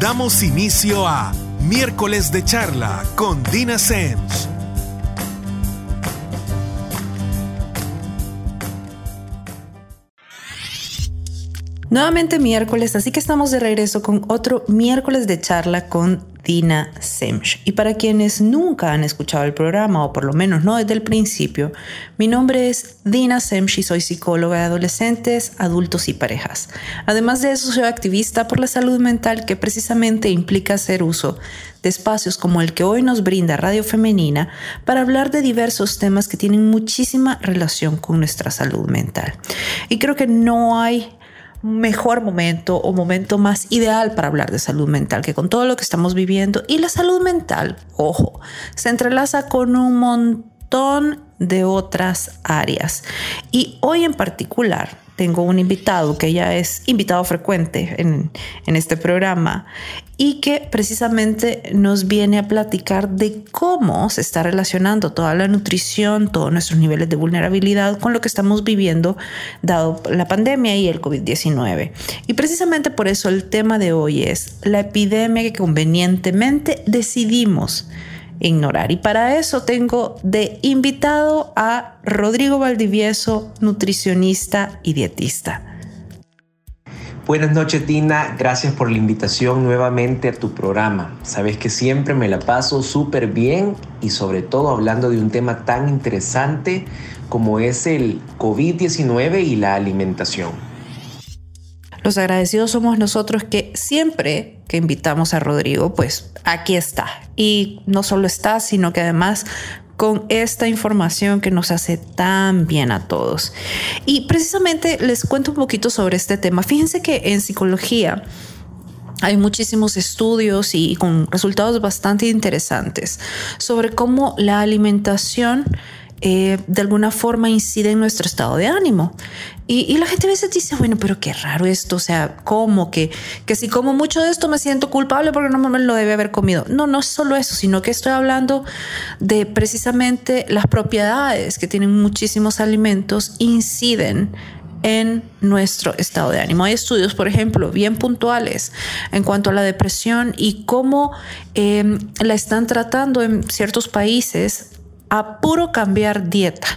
Damos inicio a Miércoles de Charla con Dina Sens. Nuevamente miércoles, así que estamos de regreso con otro miércoles de charla con Dina Semch. Y para quienes nunca han escuchado el programa, o por lo menos no desde el principio, mi nombre es Dina Semch y soy psicóloga de adolescentes, adultos y parejas. Además de eso, soy activista por la salud mental que precisamente implica hacer uso de espacios como el que hoy nos brinda Radio Femenina para hablar de diversos temas que tienen muchísima relación con nuestra salud mental. Y creo que no hay mejor momento o momento más ideal para hablar de salud mental que con todo lo que estamos viviendo. Y la salud mental, ojo, se entrelaza con un montón de otras áreas. Y hoy en particular tengo un invitado que ya es invitado frecuente en, en, este programa y que precisamente nos viene a platicar de cómo se está relacionando toda la nutrición, todos nuestros niveles de vulnerabilidad con lo que estamos viviendo dado la pandemia y el COVID-19. Y precisamente por eso el tema de hoy es la epidemia que convenientemente decidimos ignorar. Y para eso tengo de invitado a Rodrigo Valdivieso, nutricionista y dietista. Buenas noches Tina, gracias por la invitación nuevamente a tu programa. Sabes que siempre me la paso súper bien y sobre todo hablando de un tema tan interesante como es el COVID-19 y la alimentación. Los agradecidos somos nosotros que siempre que invitamos a Rodrigo, pues aquí está. Y no solo está, sino que además con esta información que nos hace tan bien a todos. Y precisamente les cuento un poquito sobre este tema. Fíjense que en psicología hay muchísimos estudios y con resultados bastante interesantes sobre cómo la alimentación eh, de alguna forma incide en nuestro estado de ánimo. Y, la gente a veces dice, bueno, pero qué raro esto, o sea, ¿cómo? Que, que si como mucho de esto me siento culpable porque no me lo debe haber comido. No, no es solo eso, sino que estoy hablando de precisamente las propiedades que tienen muchísimos alimentos inciden en nuestro estado de ánimo. Hay estudios, por ejemplo, bien puntuales en cuanto a la depresión y cómo eh, la están tratando en ciertos países a puro cambiar dieta.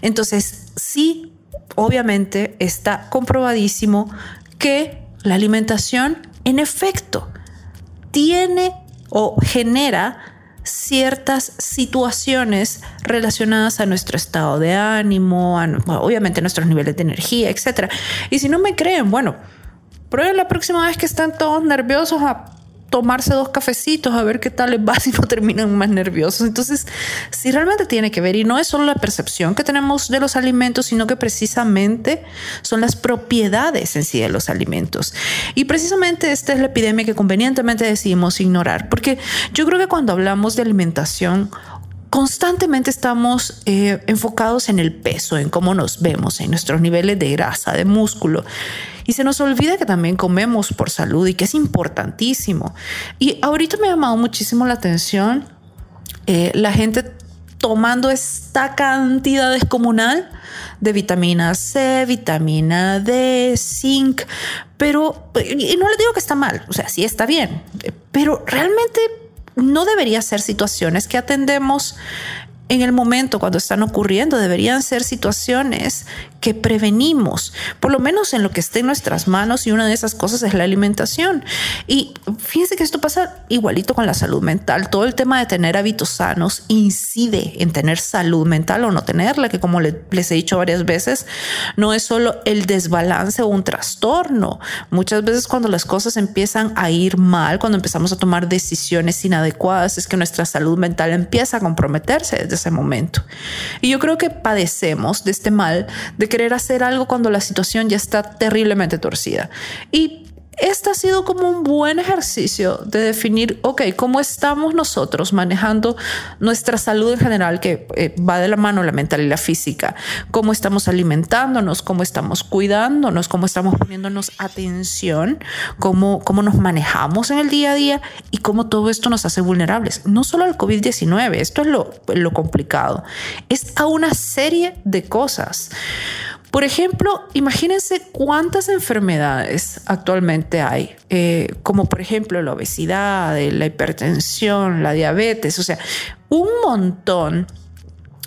Entonces, sí, obviamente está comprobadísimo que la alimentación, en efecto, tiene o genera ciertas situaciones relacionadas a nuestro estado de ánimo, a, obviamente nuestros niveles de energía, etc. Y si no me creen, bueno, prueben la próxima vez que están todos nerviosos a tomarse dos cafecitos a ver qué tal les va si terminan más nerviosos. Entonces, si realmente tiene que ver, y no es solo la percepción que tenemos de los alimentos, sino que precisamente son las propiedades en sí de los alimentos. Y precisamente esta es la epidemia que convenientemente decidimos ignorar, porque yo creo que cuando hablamos de alimentación, constantemente estamos eh, enfocados en el peso, en cómo nos vemos, en nuestros niveles de grasa, de músculo. Y se nos olvida que también comemos por salud y que es importantísimo. Y ahorita me ha llamado muchísimo la atención eh, la gente tomando esta cantidad descomunal de vitamina C, vitamina D, zinc, pero, y no le digo que está mal, o sea, sí está bien, pero realmente no debería ser situaciones que atendemos en el momento cuando están ocurriendo. Deberían ser situaciones que prevenimos, por lo menos en lo que esté en nuestras manos y una de esas cosas es la alimentación. Y fíjense que esto pasa igualito con la salud mental. Todo el tema de tener hábitos sanos incide en tener salud mental o no tenerla, que como les he dicho varias veces, no es solo el desbalance o un trastorno. Muchas veces cuando las cosas empiezan a ir mal, cuando empezamos a tomar decisiones inadecuadas, es que nuestra salud mental empieza a comprometerse desde ese momento. Y yo creo que padecemos de este mal de querer hacer algo cuando la situación ya está terriblemente torcida. Y este ha sido como un buen ejercicio de definir, ok, cómo estamos nosotros manejando nuestra salud en general, que eh, va de la mano la mental y la física, cómo estamos alimentándonos, cómo estamos cuidándonos, cómo estamos poniéndonos atención, cómo, cómo nos manejamos en el día a día y cómo todo esto nos hace vulnerables. No solo al COVID-19, esto es lo, lo complicado, es a una serie de cosas. Por ejemplo, imagínense cuántas enfermedades actualmente hay, eh, como por ejemplo la obesidad, la hipertensión, la diabetes, o sea, un montón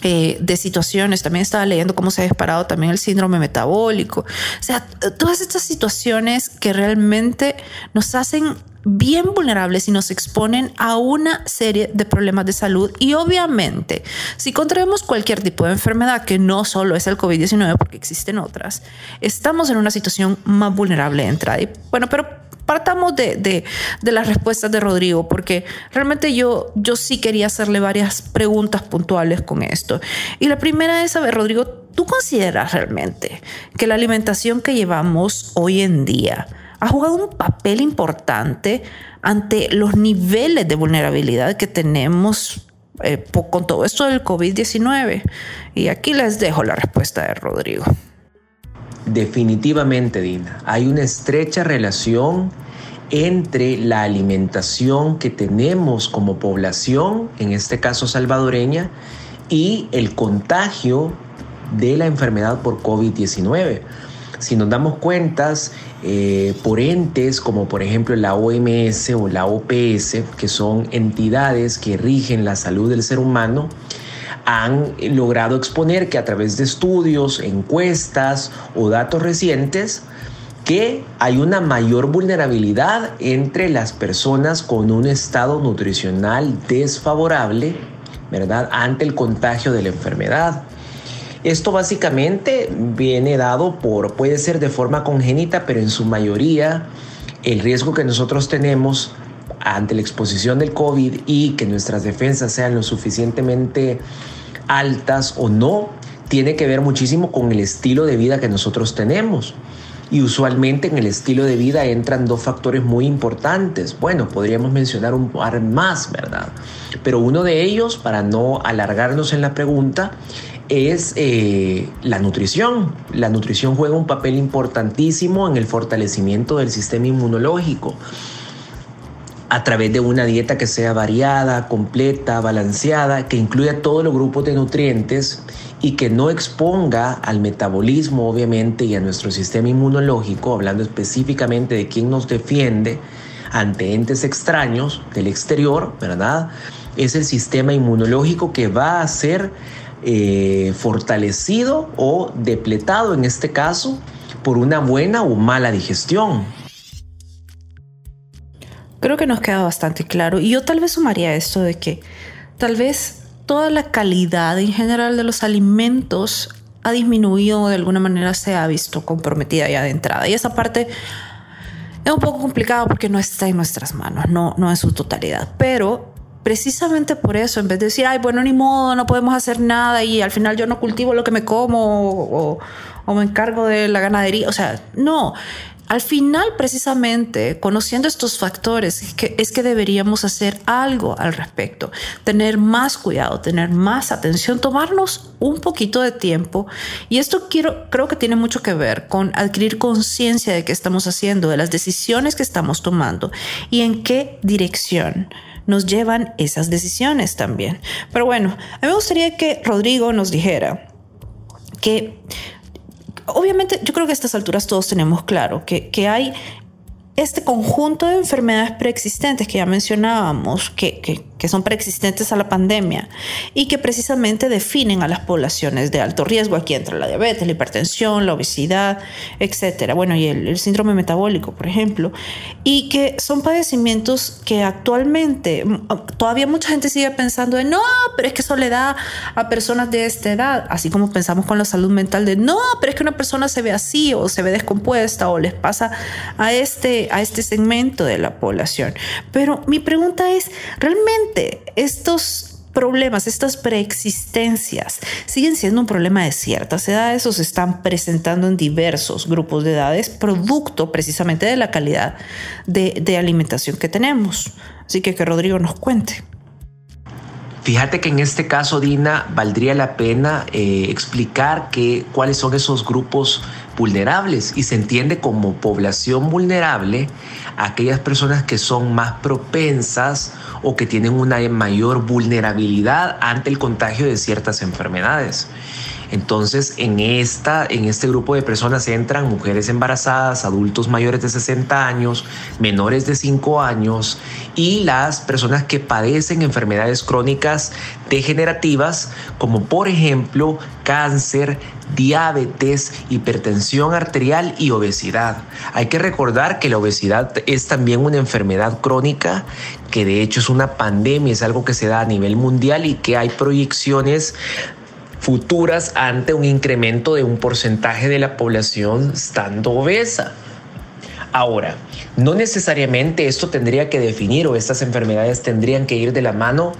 eh, de situaciones. También estaba leyendo cómo se ha disparado también el síndrome metabólico. O sea, todas estas situaciones que realmente nos hacen bien vulnerables y nos exponen a una serie de problemas de salud. Y obviamente, si contraemos cualquier tipo de enfermedad, que no solo es el COVID-19, porque existen otras, estamos en una situación más vulnerable de entrada. Bueno, pero partamos de, de, las respuestas de Rodrigo, porque realmente yo, yo sí quería hacerle varias preguntas puntuales con esto. Y la primera es, a ver, Rodrigo, ¿tú consideras realmente que la alimentación que llevamos hoy en día ha jugado un papel importante ante los niveles de vulnerabilidad que tenemos eh, con todo esto del COVID-19? Y aquí les dejo la respuesta de Rodrigo. Definitivamente, Dina, hay una estrecha relación entre la alimentación que tenemos como población, en este caso salvadoreña, y el contagio de la enfermedad por COVID-19. Si nos damos cuentas eh, por entes como por ejemplo la OMS o la OPS, que son entidades que rigen la salud del ser humano, han logrado exponer que a través de estudios, encuestas o datos recientes, que hay una mayor vulnerabilidad entre las personas con un estado nutricional desfavorable, ¿verdad?, ante el contagio de la enfermedad. Esto básicamente viene dado por, puede ser de forma congénita, pero en su mayoría el riesgo que nosotros tenemos ante la exposición del COVID y que nuestras defensas sean lo suficientemente altas o no, tiene que ver muchísimo con el estilo de vida que nosotros tenemos. Y usualmente en el estilo de vida entran dos factores muy importantes. Bueno, podríamos mencionar un par más, ¿verdad? Pero uno de ellos, para no alargarnos en la pregunta, es eh, la nutrición. La nutrición juega un papel importantísimo en el fortalecimiento del sistema inmunológico a través de una dieta que sea variada, completa, balanceada, que incluya todos los grupos de nutrientes y que no exponga al metabolismo, obviamente, y a nuestro sistema inmunológico, hablando específicamente de quién nos defiende ante entes extraños del exterior, ¿verdad? Es el sistema inmunológico que va a ser eh, fortalecido o depletado, en este caso, por una buena o mala digestión. Creo que nos queda bastante claro. Y yo tal vez sumaría esto de que tal vez toda la calidad en general de los alimentos ha disminuido o de alguna manera se ha visto comprometida ya de entrada. Y esa parte es un poco complicado porque no está en nuestras manos, no, no en su totalidad. Pero precisamente por eso, en vez de decir, ay, bueno, ni modo, no podemos hacer nada y al final yo no cultivo lo que me como o, o me encargo de la ganadería, o sea, no, al final, precisamente, conociendo estos factores, es que, deberíamos hacer algo al respecto, tener más cuidado, tener más atención, tomarnos un poquito de tiempo. Y esto quiero, creo que tiene mucho que ver con adquirir conciencia de qué estamos haciendo, de las decisiones que estamos tomando y en qué dirección nos llevan esas decisiones también. Pero bueno, a mí me gustaría que Rodrigo nos dijera que obviamente yo creo que a estas alturas todos tenemos claro que, que hay este conjunto de enfermedades preexistentes que ya mencionábamos, que, que, que, son preexistentes a la pandemia y que precisamente definen a las poblaciones de alto riesgo. Aquí entra la diabetes, la hipertensión, la obesidad, etcétera. Bueno, y el, el síndrome metabólico, por ejemplo, y que son padecimientos que actualmente todavía mucha gente sigue pensando de no, pero es que eso le da a personas de esta edad, así como pensamos con la salud mental de no, pero es que una persona se ve así o se ve descompuesta o les pasa a este a este segmento de la población. Pero mi pregunta es, ¿realmente estos problemas, estas preexistencias, siguen siendo un problema de ciertas edades o se están presentando en diversos grupos de edades, producto precisamente de la calidad de, alimentación que tenemos? Así que que Rodrigo nos cuente. Fíjate que en este caso, Dina, valdría la pena eh, explicar que, cuáles son esos grupos vulnerables y se entiende como población vulnerable aquellas personas que son más propensas o que tienen una mayor vulnerabilidad ante el contagio de ciertas enfermedades. Entonces, en, esta, en este grupo de personas entran mujeres embarazadas, adultos mayores de 60 años, menores de 5 años y las personas que padecen enfermedades crónicas degenerativas, como por ejemplo cáncer, diabetes, hipertensión arterial y obesidad. Hay que recordar que la obesidad es también una enfermedad crónica que de hecho es una pandemia, es algo que se da a nivel mundial y que hay proyecciones futuras ante un incremento de un porcentaje de la población estando obesa. Ahora, no necesariamente esto tendría que definir o estas enfermedades tendrían que ir de la mano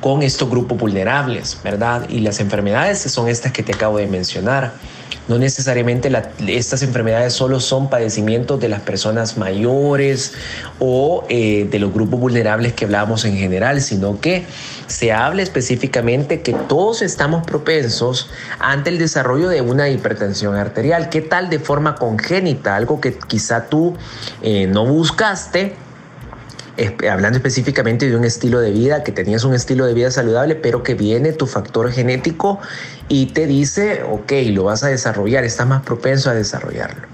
con estos grupos vulnerables, ¿verdad? Y las enfermedades son estas que te acabo de mencionar. No necesariamente estas enfermedades solo son padecimientos de las personas mayores o eh, de los grupos vulnerables que hablamos en general, sino que se habla específicamente que todos estamos propensos ante el desarrollo de una hipertensión arterial. ¿Qué tal de forma congénita? Algo que quizá tú eh, no buscaste hablando específicamente de un estilo de vida, que tenías un estilo de vida saludable, pero que viene tu factor genético y te dice, ok, lo vas a desarrollar, estás más propenso a desarrollarlo.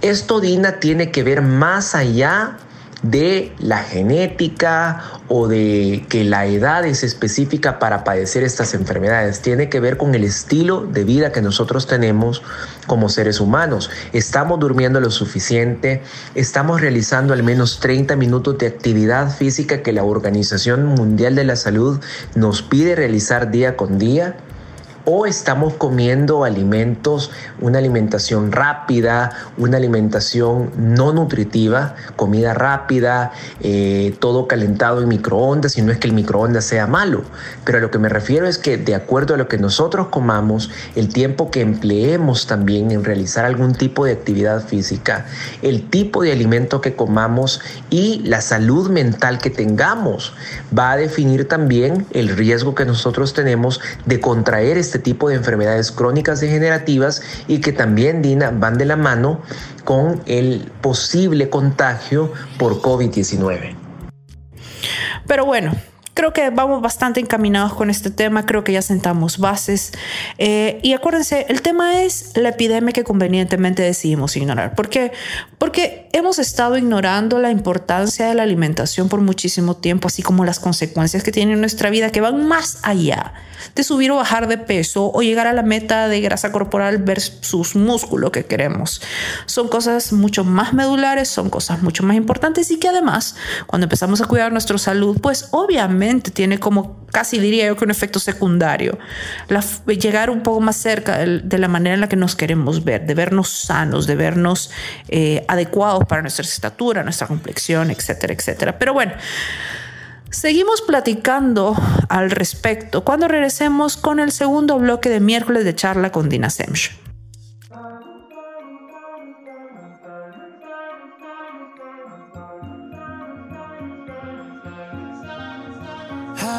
Esto, Dina, tiene que ver más allá de la genética o de que la edad es específica para padecer estas enfermedades. Tiene que ver con el estilo de vida que nosotros tenemos como seres humanos. Estamos durmiendo lo suficiente, estamos realizando al menos 30 minutos de actividad física que la Organización Mundial de la Salud nos pide realizar día con día o estamos comiendo alimentos, una alimentación rápida, una alimentación no nutritiva, comida rápida, eh, todo calentado en microondas, y no es que el microondas sea malo, pero a lo que me refiero es que de acuerdo a lo que nosotros comamos, el tiempo que empleemos también en realizar algún tipo de actividad física, el tipo de alimento que comamos y la salud mental que tengamos va a definir también el riesgo que nosotros tenemos de contraer este este tipo de enfermedades crónicas degenerativas y que también, Dina, van de la mano con el posible contagio por COVID-19. Pero bueno, creo que vamos bastante encaminados con este tema, creo que ya sentamos bases. Eh, y acuérdense, el tema es la epidemia que convenientemente decidimos ignorar. ¿Por qué? Porque hemos estado ignorando la importancia de la alimentación por muchísimo tiempo, así como las consecuencias que tiene en nuestra vida, que van más allá de subir o bajar de peso o llegar a la meta de grasa corporal versus músculo que queremos. Son cosas mucho más medulares, son cosas mucho más importantes y que además, cuando empezamos a cuidar nuestra salud, pues obviamente tiene como casi diría yo que un efecto secundario, llegar un poco más cerca de, la manera en la que nos queremos ver, de vernos sanos, de vernos eh, adecuados para nuestra estatura, nuestra complexión, etcétera, etcétera. Pero bueno. Seguimos platicando al respecto cuando regresemos con el segundo bloque de miércoles de charla con Dina Semch.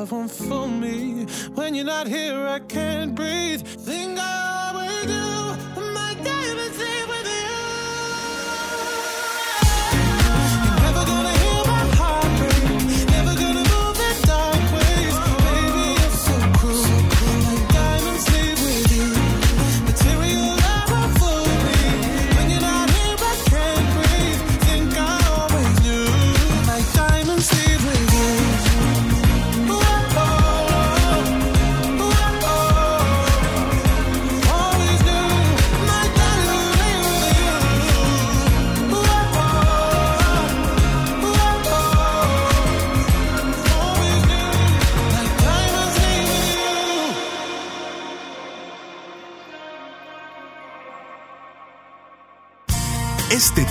Love won't fool me. When you're not here, I can't breathe.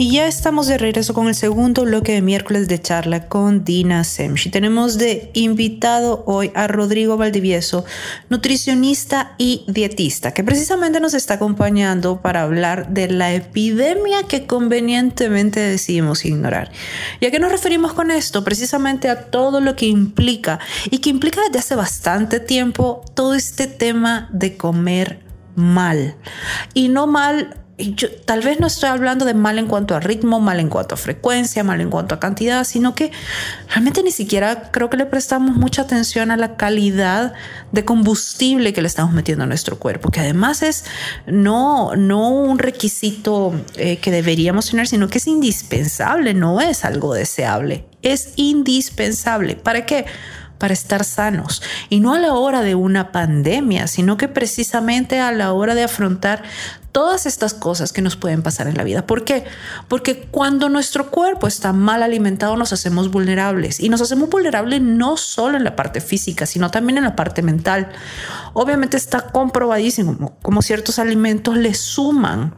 Y ya estamos de regreso con el segundo bloque de miércoles de charla con Dina Semchi. Tenemos de invitado hoy a Rodrigo Valdivieso, nutricionista y dietista, que precisamente nos está acompañando para hablar de la epidemia que convenientemente decidimos ignorar. ¿Y a qué nos referimos con esto? Precisamente a todo lo que implica y que implica desde hace bastante tiempo todo este tema de comer mal. Y no mal yo tal vez no estoy hablando de mal en cuanto a ritmo, mal en cuanto a frecuencia, mal en cuanto a cantidad, sino que realmente ni siquiera creo que le prestamos mucha atención a la calidad de combustible que le estamos metiendo a nuestro cuerpo, que además es no, no un requisito eh, que deberíamos tener, sino que es indispensable, no es algo deseable, es indispensable. ¿Para qué? para estar sanos y no a la hora de una pandemia, sino que precisamente a la hora de afrontar todas estas cosas que nos pueden pasar en la vida. ¿Por qué? Porque cuando nuestro cuerpo está mal alimentado nos hacemos vulnerables y nos hacemos vulnerables no solo en la parte física, sino también en la parte mental. Obviamente está comprobadísimo como ciertos alimentos le suman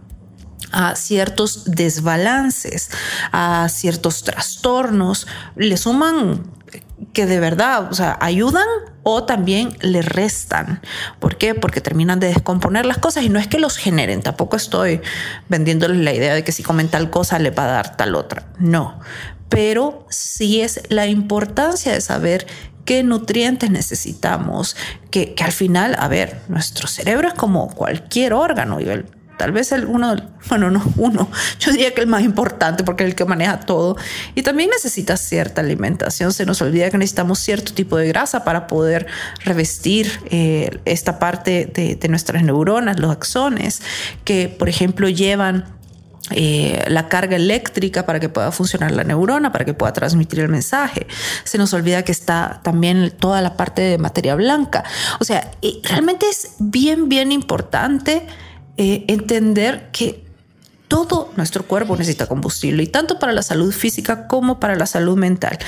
a ciertos desbalances, a ciertos trastornos, le suman que de verdad, o sea, ayudan o también le restan. ¿Por qué? Porque terminan de descomponer las cosas y no es que los generen. Tampoco estoy vendiéndoles la idea de que si comen tal cosa le va a dar tal otra. No, pero sí es la importancia de saber qué nutrientes necesitamos, que, que al final, a ver, nuestro cerebro es como cualquier órgano y el tal vez el uno, bueno, no uno, yo diría que el más importante porque es el que maneja todo y también necesita cierta alimentación. Se nos olvida que necesitamos cierto tipo de grasa para poder revestir eh, esta parte de, nuestras neuronas, los axones, que por ejemplo llevan eh, la carga eléctrica para que pueda funcionar la neurona, para que pueda transmitir el mensaje. Se nos olvida que está también toda la parte de materia blanca. O sea, realmente es bien, bien importante eh, entender que todo nuestro cuerpo necesita combustible y tanto para la salud física como para la salud mental.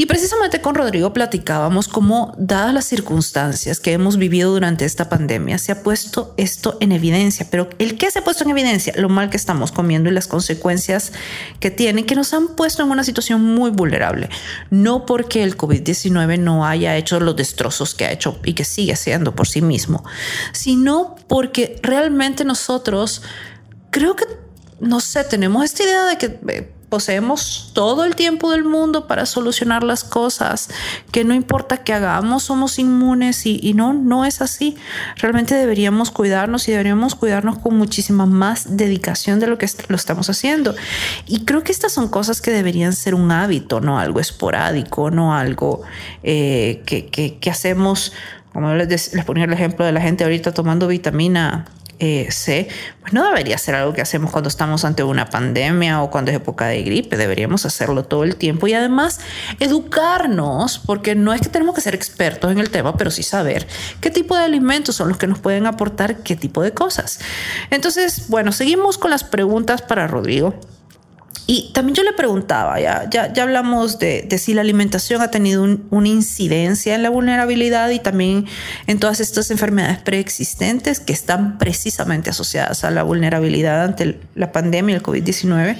Y precisamente con Rodrigo platicábamos cómo, dadas las circunstancias que hemos vivido durante esta pandemia, se ha puesto esto en evidencia. Pero ¿el qué se ha puesto en evidencia? Lo mal que estamos comiendo y las consecuencias que tiene, que nos han puesto en una situación muy vulnerable. No porque el COVID-19 no haya hecho los destrozos que ha hecho y que sigue haciendo por sí mismo, sino porque realmente nosotros creo que, no sé, tenemos esta idea de que... poseemos todo el tiempo del mundo para solucionar las cosas, que no importa que hagamos, somos inmunes y, y, no, no es así. Realmente deberíamos cuidarnos y deberíamos cuidarnos con muchísima más dedicación de lo que lo estamos haciendo. Y creo que estas son cosas que deberían ser un hábito, no algo esporádico, no algo eh, que, que, que, hacemos, como les, les ponía el ejemplo de la gente ahorita tomando vitamina eh, C, pues no debería ser algo que hacemos cuando estamos ante una pandemia o cuando es época de gripe. Deberíamos hacerlo todo el tiempo y además educarnos, porque no es que tenemos que ser expertos en el tema, pero sí saber qué tipo de alimentos son los que nos pueden aportar qué tipo de cosas. Entonces, bueno, seguimos con las preguntas para Rodrigo. Y también yo le preguntaba, ya, ya, ya hablamos de, de, si la alimentación ha tenido un, una incidencia en la vulnerabilidad y también en todas estas enfermedades preexistentes que están precisamente asociadas a la vulnerabilidad ante la pandemia, el COVID-19.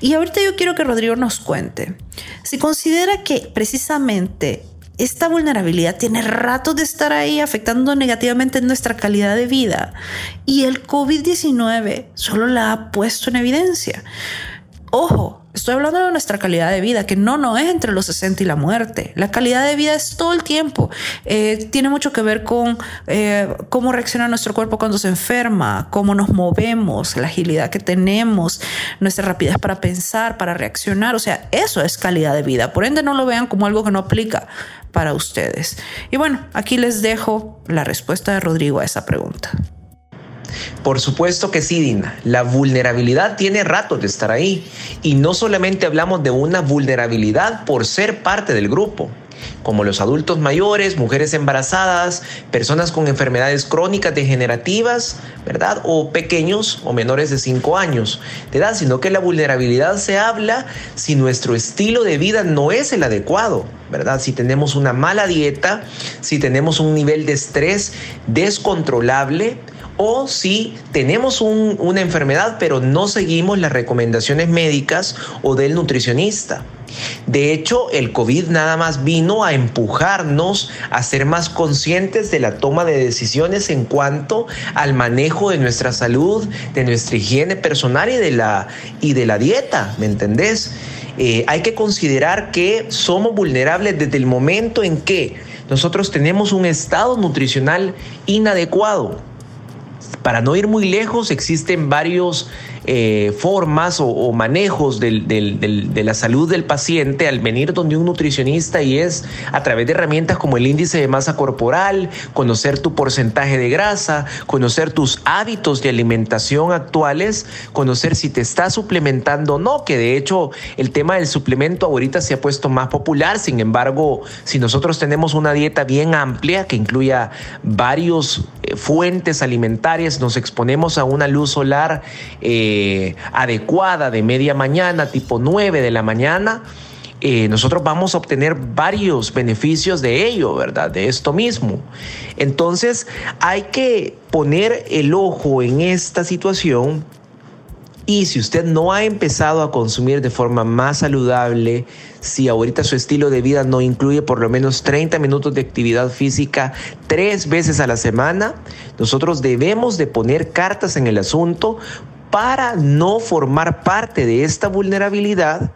Y ahorita yo quiero que Rodrigo nos cuente si considera que precisamente esta vulnerabilidad tiene rato de estar ahí afectando negativamente nuestra calidad de vida y el COVID-19 solo la ha puesto en evidencia. Ojo, estoy hablando de nuestra calidad de vida, que no, no es entre los 60 y la muerte. La calidad de vida es todo el tiempo. Eh, tiene mucho que ver con eh, cómo reacciona nuestro cuerpo cuando se enferma, cómo nos movemos, la agilidad que tenemos, nuestra rapidez para pensar, para reaccionar. O sea, eso es calidad de vida. Por ende, no lo vean como algo que no aplica para ustedes. Y bueno, aquí les dejo la respuesta de Rodrigo a esa pregunta. Por supuesto que sí, Dina. La vulnerabilidad tiene rato de estar ahí. Y no solamente hablamos de una vulnerabilidad por ser parte del grupo, como los adultos mayores, mujeres embarazadas, personas con enfermedades crónicas degenerativas, ¿verdad? O pequeños o menores de 5 años de edad, sino que la vulnerabilidad se habla si nuestro estilo de vida no es el adecuado, ¿verdad? Si tenemos una mala dieta, si tenemos un nivel de estrés descontrolable, o si tenemos un, una enfermedad pero no seguimos las recomendaciones médicas o del nutricionista. De hecho, el COVID nada más vino a empujarnos a ser más conscientes de la toma de decisiones en cuanto al manejo de nuestra salud, de nuestra higiene personal y de la, y de la dieta, ¿me entendés? Eh, hay que considerar que somos vulnerables desde el momento en que nosotros tenemos un estado nutricional inadecuado. Para no ir muy lejos, existen varios eh, formas o, manejos de la salud del paciente al venir donde un nutricionista y es a través de herramientas como el índice de masa corporal, conocer tu porcentaje de grasa, conocer tus hábitos de alimentación actuales, conocer si te estás suplementando o no, que de hecho el tema del suplemento ahorita se ha puesto más popular, sin embargo, si nosotros tenemos una dieta bien amplia que incluya varios eh, fuentes alimentarias, nos exponemos a una luz solar eh, eh, adecuada de media mañana, tipo 9 de la mañana, eh, nosotros vamos a obtener varios beneficios de ello, ¿verdad? De esto mismo. Entonces hay que poner el ojo en esta situación y si usted no ha empezado a consumir de forma más saludable, si ahorita su estilo de vida no incluye por lo menos 30 minutos de actividad física tres veces a la semana, nosotros debemos de poner cartas en el asunto para no formar parte de esta vulnerabilidad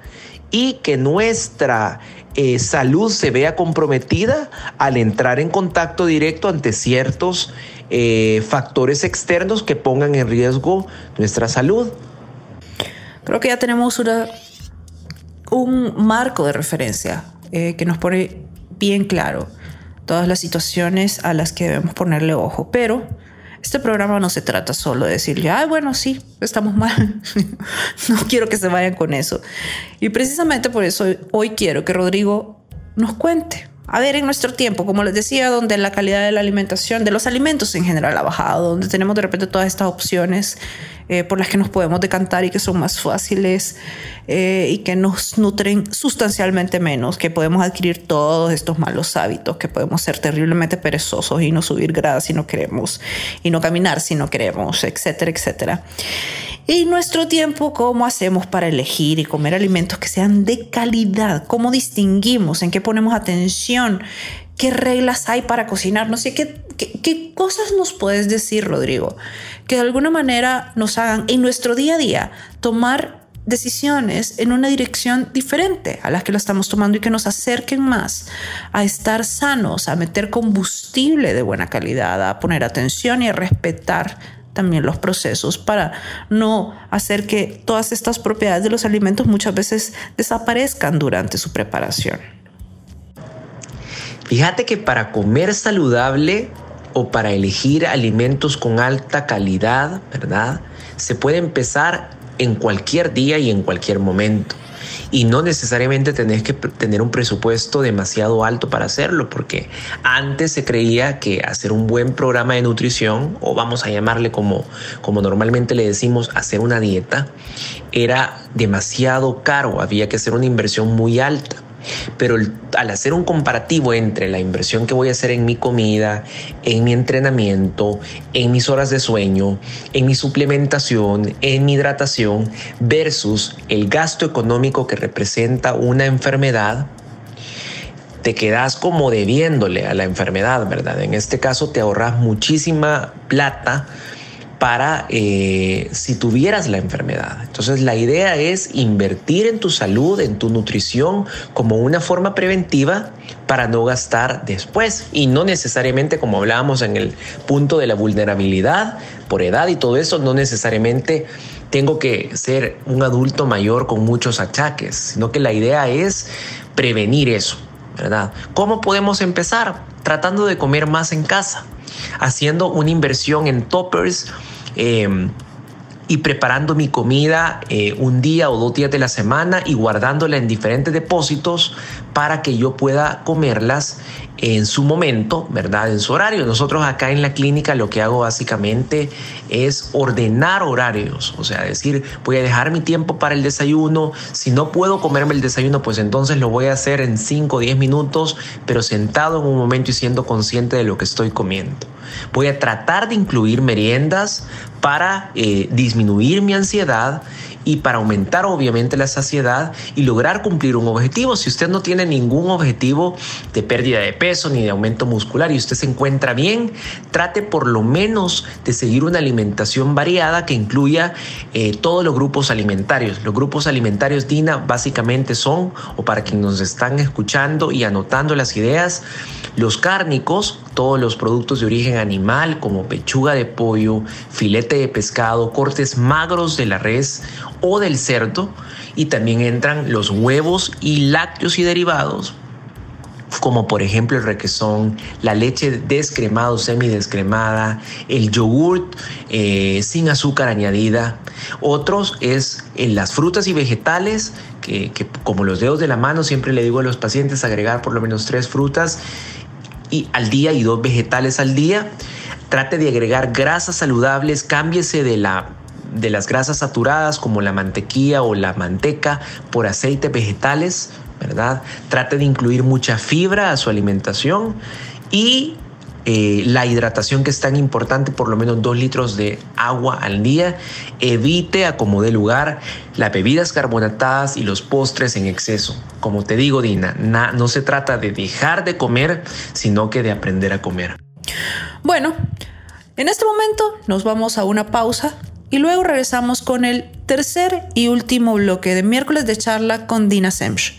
y que nuestra eh, salud se vea comprometida al entrar en contacto directo ante ciertos eh, factores externos que pongan en riesgo nuestra salud. Creo que ya tenemos un marco de referencia eh, que nos pone bien claro todas las situaciones a las que debemos ponerle ojo, pero este programa no se trata solo de decirle, ay, bueno, sí, estamos mal. no quiero que se vayan con eso. Y precisamente por eso hoy quiero que Rodrigo nos cuente. A ver, en nuestro tiempo, como les decía, donde la calidad de la alimentación, de los alimentos en general ha bajado, donde tenemos de repente todas estas opciones eh, por las que nos podemos decantar y que son más fáciles eh, y que nos nutren sustancialmente menos, que podemos adquirir todos estos malos hábitos, que podemos ser terriblemente perezosos y no subir gradas si no queremos, y no caminar si no queremos, etcétera, etcétera. Y nuestro tiempo, ¿cómo hacemos para elegir y comer alimentos que sean de calidad? ¿Cómo distinguimos? ¿En qué ponemos atención? ¿Qué reglas hay para cocinar? No sé, ¿qué, qué, cosas nos puedes decir, Rodrigo? Que de alguna manera nos hagan en nuestro día a día tomar decisiones en una dirección diferente a la que lo estamos tomando y que nos acerquen más a estar sanos, a meter combustible de buena calidad, a poner atención y a respetar también los procesos para no hacer que todas estas propiedades de los alimentos muchas veces desaparezcan durante su preparación. Fíjate que para comer saludable o para elegir alimentos con alta calidad, ¿verdad? Se puede empezar en cualquier día y en cualquier momento. Y no necesariamente tenés que tener un presupuesto demasiado alto para hacerlo, porque antes se creía que hacer un buen programa de nutrición, o vamos a llamarle como, como normalmente le decimos, hacer una dieta, era demasiado caro, había que hacer una inversión muy alta. Pero al hacer un comparativo entre la inversión que voy a hacer en mi comida, en mi entrenamiento, en mis horas de sueño, en mi suplementación, en mi hidratación, versus el gasto económico que representa una enfermedad, te quedas como debiéndole a la enfermedad, ¿verdad? En este caso te ahorras muchísima plata para eh, si tuvieras la enfermedad. Entonces la idea es invertir en tu salud, en tu nutrición como una forma preventiva para no gastar después y no necesariamente como hablábamos en el punto de la vulnerabilidad por edad y todo eso, no necesariamente tengo que ser un adulto mayor con muchos achaques, sino que la idea es prevenir eso, ¿verdad? ¿Cómo podemos empezar? Tratando de comer más en casa, haciendo una inversión en toppers Em, y preparando mi comida eh, un día o dos días de la semana y guardándola en diferentes depósitos para que yo pueda comerlas en su momento, ¿verdad? En su horario. Nosotros acá en la clínica lo que hago básicamente es ordenar horarios, o sea, decir, voy a dejar mi tiempo para el desayuno, si no puedo comerme el desayuno, pues entonces lo voy a hacer en 5 o 10 minutos, pero sentado en un momento y siendo consciente de lo que estoy comiendo. Voy a tratar de incluir meriendas para eh, disminuir mi ansiedad y para aumentar obviamente la saciedad y lograr cumplir un objetivo. Si usted no tiene ningún objetivo de pérdida de peso ni de aumento muscular y usted se encuentra bien, trate por lo menos de seguir una alimentación variada que incluya eh, todos los grupos alimentarios. Los grupos alimentarios DINA básicamente son, o para quienes nos están escuchando y anotando las ideas, los cárnicos, todos los productos de origen animal como pechuga de pollo, filete de pescado, cortes magros de la res o del cerdo y también entran los huevos y lácteos y derivados como por ejemplo el requesón, la leche descremada o semidescremada, el yogurt eh, sin azúcar añadida. Otros es en las frutas y vegetales, que, que, como los dedos de la mano, siempre le digo a los pacientes agregar por lo menos tres frutas y al día y dos vegetales al día. Trate de agregar grasas saludables, cámbiese de la de las grasas saturadas como la mantequilla o la manteca por aceites vegetales, ¿verdad? Trate de incluir mucha fibra a su alimentación y eh, la hidratación que es tan importante, por lo menos dos litros de agua al día. Evite, acomode lugar, las bebidas carbonatadas y los postres en exceso. Como te digo, Dina, no se trata de dejar de comer, sino que de aprender a comer. Bueno, en este momento nos vamos a una pausa y luego regresamos con el tercer y último bloque de miércoles de charla con Dina Semch.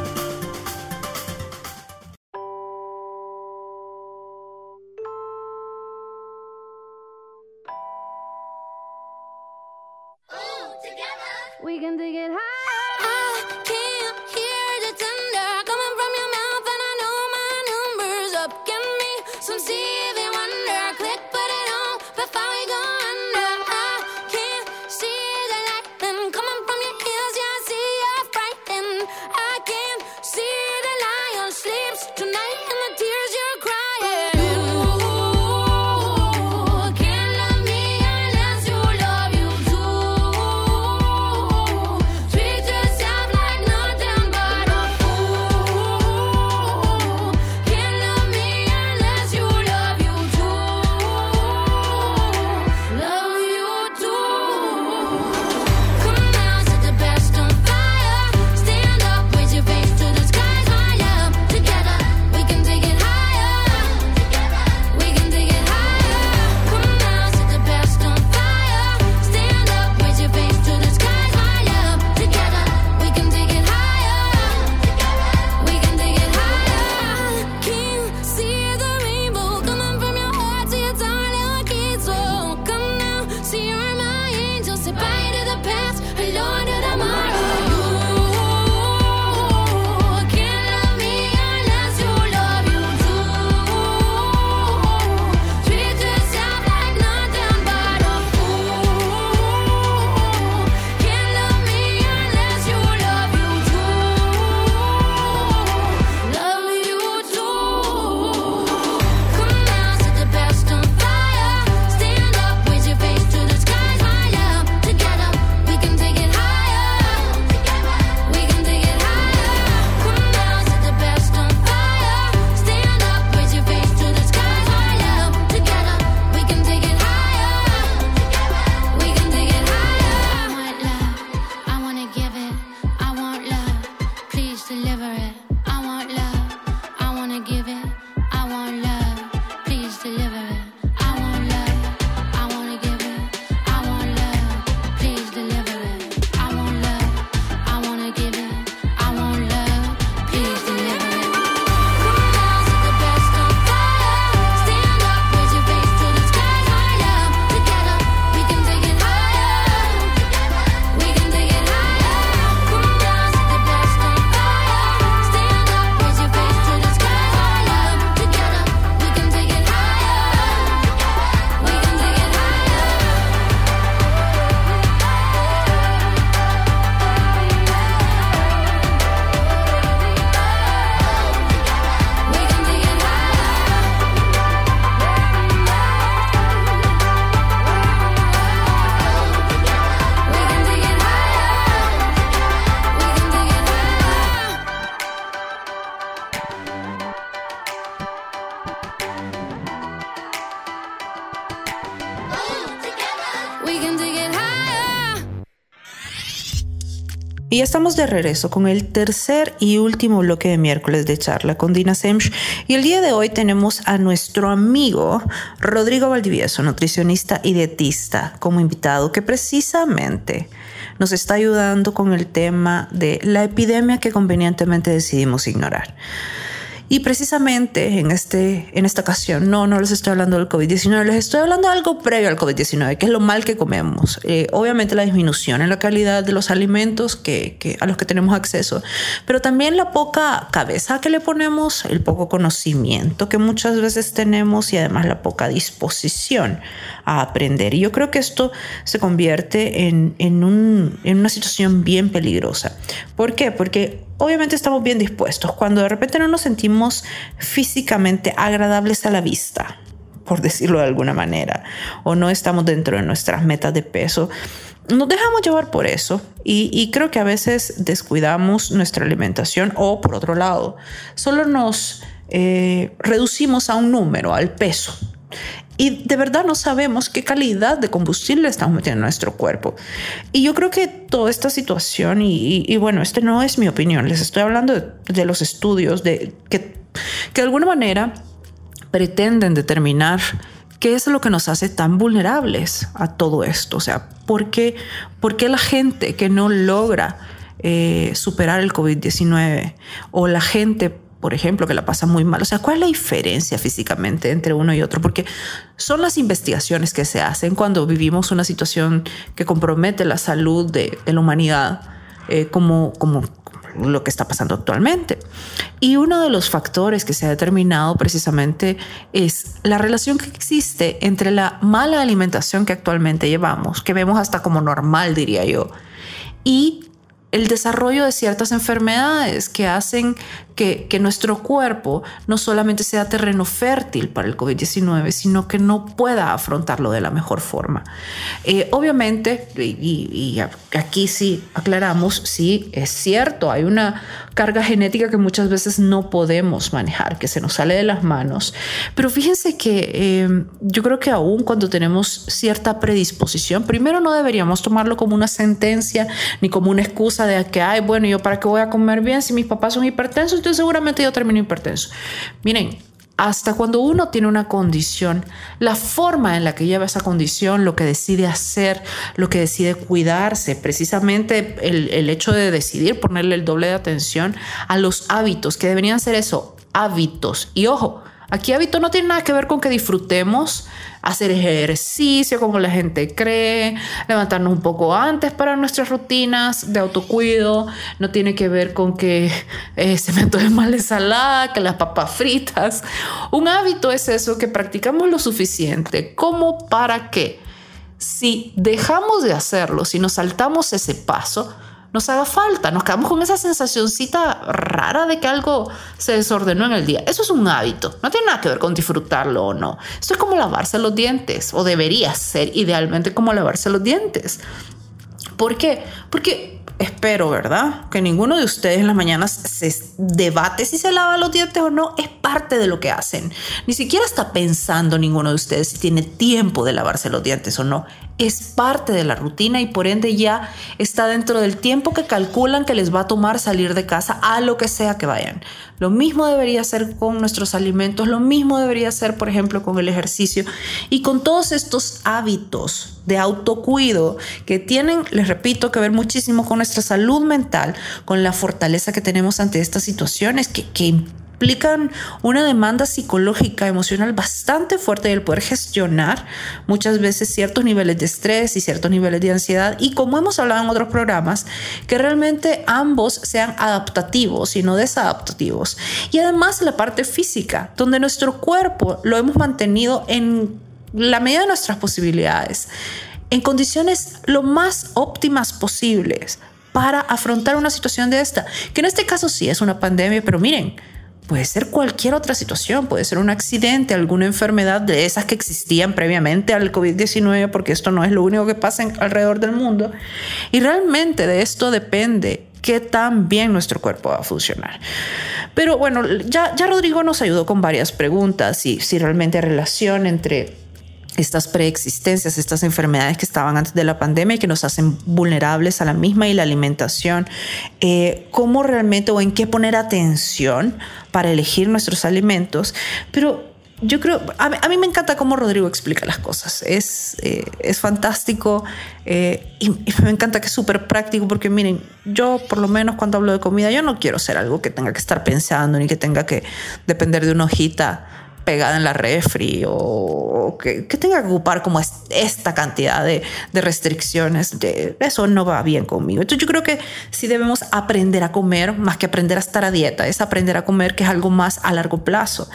Ya estamos de regreso con el tercer y último bloque de miércoles de charla con Dina Semch. Y el día de hoy tenemos a nuestro amigo Rodrigo Valdivieso, nutricionista y dietista, como invitado, que precisamente nos está ayudando con el tema de la epidemia que convenientemente decidimos ignorar. Y precisamente en, este, en esta ocasión, no, no les estoy hablando del COVID-19, les estoy hablando de algo previo al COVID-19, que es lo mal que comemos. Eh, obviamente la disminución en la calidad de los alimentos que, que, a los que tenemos acceso, pero también la poca cabeza que le ponemos, el poco conocimiento que muchas veces tenemos y además la poca disposición a aprender. Y yo creo que esto se convierte en, en, un, en una situación bien peligrosa. ¿Por qué? Porque obviamente estamos bien dispuestos. Cuando de repente no nos sentimos físicamente agradables a la vista, por decirlo de alguna manera, o no estamos dentro de nuestras metas de peso, nos dejamos llevar por eso y, creo que a veces descuidamos nuestra alimentación o por otro lado, solo nos eh, reducimos a un número, al peso y de verdad no sabemos qué calidad de combustible estamos metiendo en nuestro cuerpo. Y yo creo que toda esta situación, y, bueno, este no es mi opinión, les estoy hablando de, los estudios de, que, que de alguna manera pretenden determinar qué es lo que nos hace tan vulnerables a todo esto. O sea, ¿por qué, por qué la gente que no logra eh, superar el COVID-19 o la gente por ejemplo, que la pasa muy mal. O sea, ¿cuál es la diferencia físicamente entre uno y otro? Porque son las investigaciones que se hacen cuando vivimos una situación que compromete la salud de, la humanidad, eh, como, como lo que está pasando actualmente. Y uno de los factores que se ha determinado precisamente es la relación que existe entre la mala alimentación que actualmente llevamos, que vemos hasta como normal, diría yo, y el desarrollo de ciertas enfermedades que hacen que, que, nuestro cuerpo no solamente sea terreno fértil para el COVID-19, sino que no pueda afrontarlo de la mejor forma. Eh, obviamente, y, y, aquí sí aclaramos, sí, es cierto, hay una carga genética que muchas veces no podemos manejar, que se nos sale de las manos, pero fíjense que eh, yo creo que aún cuando tenemos cierta predisposición, primero no deberíamos tomarlo como una sentencia ni como una excusa de que, ay, bueno, yo para qué voy a comer bien si mis papás son hipertensos, entonces seguramente yo termino hipertenso. Miren, hasta cuando uno tiene una condición, la forma en la que lleva esa condición, lo que decide hacer, lo que decide cuidarse, precisamente el, el hecho de decidir ponerle el doble de atención a los hábitos, que deberían ser eso, hábitos. Y ojo, Aquí hábito no tiene nada que ver con que disfrutemos hacer ejercicio como la gente cree, levantarnos un poco antes para nuestras rutinas de autocuido, no tiene que ver con que eh, se me antoje más la ensalada que las papas fritas. Un hábito es eso que practicamos lo suficiente. Como para que si dejamos de hacerlo, si nos saltamos ese paso, nos haga falta, nos quedamos con esa sensacióncita rara de que algo se desordenó en el día. Eso es un hábito, no tiene nada que ver con disfrutarlo o no. Esto es como lavarse los dientes, o debería ser idealmente como lavarse los dientes. ¿Por qué? Porque espero, ¿verdad? Que ninguno de ustedes en las mañanas se debate si se lava los dientes o no. Es parte de lo que hacen. Ni siquiera está pensando ninguno de ustedes si tiene tiempo de lavarse los dientes o no es parte de la rutina y por ende ya está dentro del tiempo que calculan que les va a tomar salir de casa a lo que sea que vayan. Lo mismo debería ser con nuestros alimentos, lo mismo debería ser, por ejemplo, con el ejercicio y con todos estos hábitos de autocuido que tienen, les repito, que ver muchísimo con nuestra salud mental, con la fortaleza que tenemos ante estas situaciones que, implican una demanda psicológica, emocional bastante fuerte del poder gestionar muchas veces ciertos niveles de estrés y ciertos niveles de ansiedad. Y como hemos hablado en otros programas, que realmente ambos sean adaptativos y no desadaptativos. Y además la parte física, donde nuestro cuerpo lo hemos mantenido en la medida de nuestras posibilidades, en condiciones lo más óptimas posibles para afrontar una situación de esta, que en este caso sí es una pandemia, pero miren, puede ser cualquier otra situación, puede ser un accidente, alguna enfermedad de esas que existían previamente al COVID-19, porque esto no es lo único que pasa en, alrededor del mundo. Y realmente de esto depende qué tan bien nuestro cuerpo va a funcionar. Pero bueno, ya, ya Rodrigo nos ayudó con varias preguntas y si realmente relación entre estas preexistencias, estas enfermedades que estaban antes de la pandemia y que nos hacen vulnerables a la misma y la alimentación, eh, cómo realmente o en qué poner atención para elegir nuestros alimentos, pero yo creo, a mí, me encanta cómo Rodrigo explica las cosas. Es, eh, es fantástico eh, y, y, me encanta que es súper práctico porque miren, yo por lo menos cuando hablo de comida, yo no quiero ser algo que tenga que estar pensando ni que tenga que depender de una hojita pegada en la refri o, que, que, tenga que ocupar como esta cantidad de, restricciones, de, eso no va bien conmigo. Entonces yo creo que sí debemos aprender a comer más que aprender a estar a dieta, es aprender a comer que es algo más a largo plazo.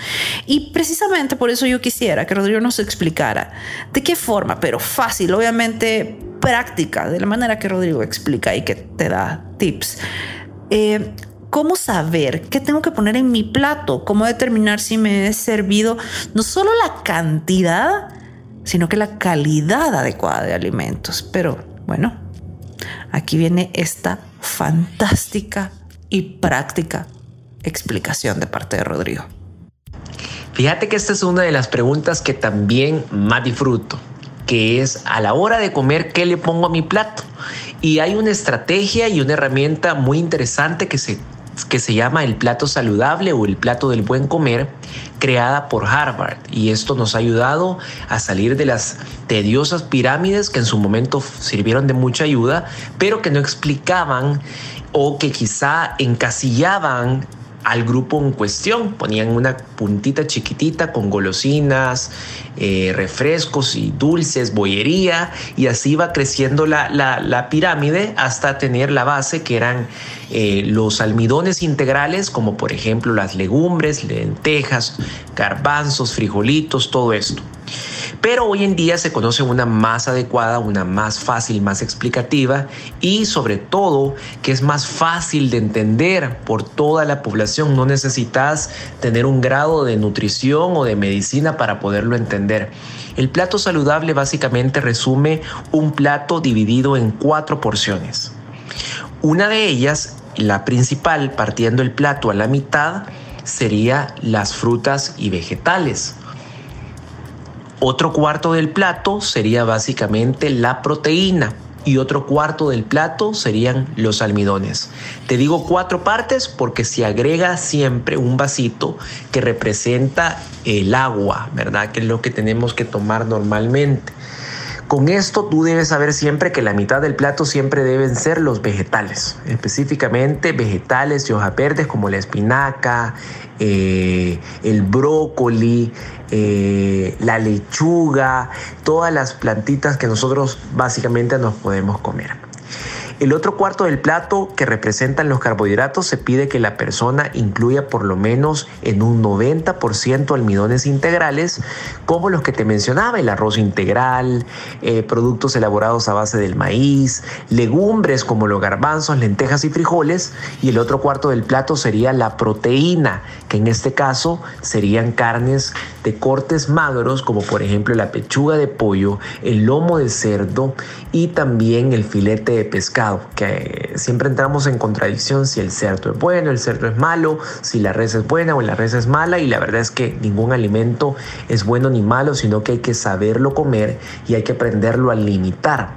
Y precisamente por eso yo quisiera que Rodrigo nos explicara de qué forma, pero fácil, obviamente práctica, de la manera que Rodrigo explica y que te da tips. Eh, ¿Cómo saber qué tengo que poner en mi plato? ¿Cómo determinar si me he servido no solo la cantidad, sino que la calidad adecuada de alimentos? Pero bueno, aquí viene esta fantástica y práctica explicación de parte de Rodrigo. Fíjate que esta es una de las preguntas que también más disfruto, que es a la hora de comer, ¿qué le pongo a mi plato? Y hay una estrategia y una herramienta muy interesante que se que se llama el plato saludable o el plato del buen comer, creada por Harvard. Y esto nos ha ayudado a salir de las tediosas pirámides que en su momento sirvieron de mucha ayuda, pero que no explicaban o que quizá encasillaban al grupo en cuestión. Ponían una puntita chiquitita con golosinas, eh, refrescos y dulces, bollería, y así iba creciendo la, la, la pirámide hasta tener la base que eran eh, los almidones integrales, como por ejemplo las legumbres, lentejas, garbanzos, frijolitos, todo esto. Pero hoy en día se conoce una más adecuada, una más fácil, más explicativa y sobre todo que es más fácil de entender por toda la población. No necesitas tener un grado de nutrición o de medicina para poderlo entender. El plato saludable básicamente resume un plato dividido en cuatro porciones. Una de ellas, la principal, partiendo el plato a la mitad, sería las frutas y vegetales. Otro cuarto del plato sería básicamente la proteína y otro cuarto del plato serían los almidones. Te digo cuatro partes porque se agrega siempre un vasito que representa el agua, ¿verdad? Que es lo que tenemos que tomar normalmente. Con esto tú debes saber siempre que la mitad del plato siempre deben ser los vegetales, específicamente vegetales y hojas verdes como la espinaca, eh, el brócoli, eh, la lechuga, todas las plantitas que nosotros básicamente nos podemos comer. El otro cuarto del plato que representan los carbohidratos se pide que la persona incluya por lo menos en un 90% almidones integrales, como los que te mencionaba, el arroz integral, eh, productos elaborados a base del maíz, legumbres como los garbanzos, lentejas y frijoles, y el otro cuarto del plato sería la proteína, que en este caso serían carnes de cortes magros, como por ejemplo la pechuga de pollo, el lomo de cerdo y también el filete de pescado que siempre entramos en contradicción si el cerdo es bueno, el cerdo es malo, si la res es buena o la res es mala y la verdad es que ningún alimento es bueno ni malo, sino que hay que saberlo comer y hay que aprenderlo a limitar.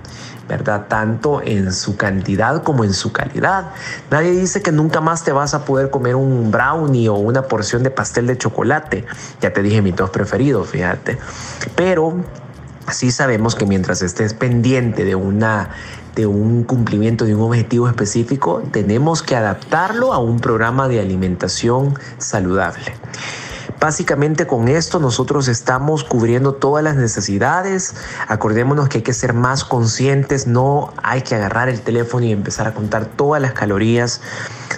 ¿verdad? Tanto en su cantidad como en su calidad. Nadie dice que nunca más te vas a poder comer un brownie o una porción de pastel de chocolate. Ya te dije mi tos preferido, fíjate. Pero sí sabemos que mientras estés pendiente de una de un cumplimiento de un objetivo específico, tenemos que adaptarlo a un programa de alimentación saludable. Básicamente con esto nosotros estamos cubriendo todas las necesidades. Acordémonos que hay que ser más conscientes, no hay que agarrar el teléfono y empezar a contar todas las calorías,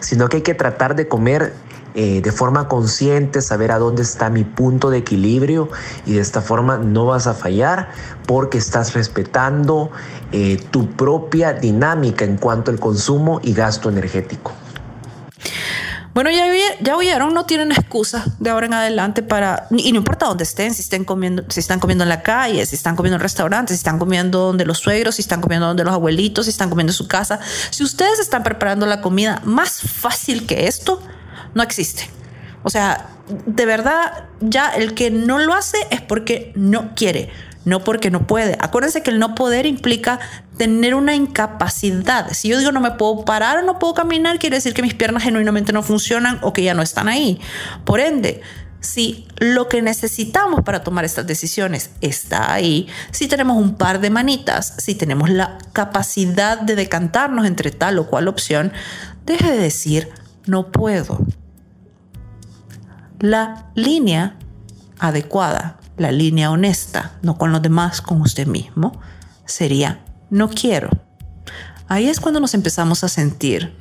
sino que hay que tratar de comer eh, de forma consciente, saber a dónde está mi punto de equilibrio y de esta forma no vas a fallar porque estás respetando eh, tu propia dinámica en cuanto al consumo y gasto energético. Bueno, ya, ya oyeron, no tienen excusa de ahora en adelante para, y no importa dónde estén, si estén comiendo, si están comiendo en la calle, si están comiendo en restaurantes, si están comiendo donde los suegros, si están comiendo donde los abuelitos, si están comiendo en su casa. Si ustedes están preparando la comida más fácil que esto, no existe. O sea, de verdad, ya el que no lo hace es porque no quiere, no porque no puede. Acuérdense que el no poder implica tener una incapacidad. Si yo digo no me puedo parar o no puedo caminar, quiere decir que mis piernas genuinamente no funcionan o que ya no están ahí. Por ende, si lo que necesitamos para tomar estas decisiones está ahí, si tenemos un par de manitas, si tenemos la capacidad de decantarnos entre tal o cual opción, deje de decir no puedo. La línea adecuada, la línea honesta, no con los demás, con usted mismo, sería no quiero. Ahí es cuando nos empezamos a sentir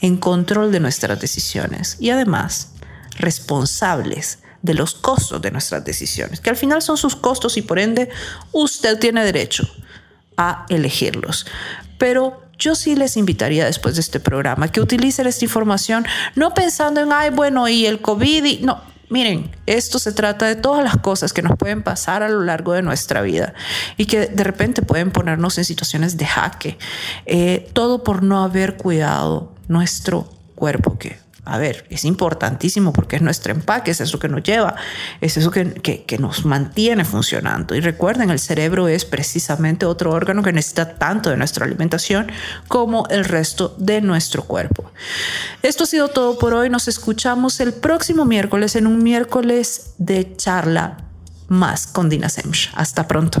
en control de nuestras decisiones y además responsables de los costos de nuestras decisiones, que al final son sus costos y por ende usted tiene derecho a elegirlos. Pero yo sí les invitaría después de este programa que utilicen esta información no pensando en, ay, bueno, y el COVID, y no, Miren, esto se trata de todas las cosas que nos pueden pasar a lo largo de nuestra vida y que de repente pueden ponernos en situaciones de jaque. Eh, todo por no haber cuidado nuestro cuerpo, que a ver, es importantísimo porque es nuestro empaque, es eso que nos lleva, es eso que, que, nos mantiene funcionando. Y recuerden, el cerebro es precisamente otro órgano que necesita tanto de nuestra alimentación como el resto de nuestro cuerpo. Esto ha sido todo por hoy. Nos escuchamos el próximo miércoles en un miércoles de charla más con Dina Semch. Hasta pronto.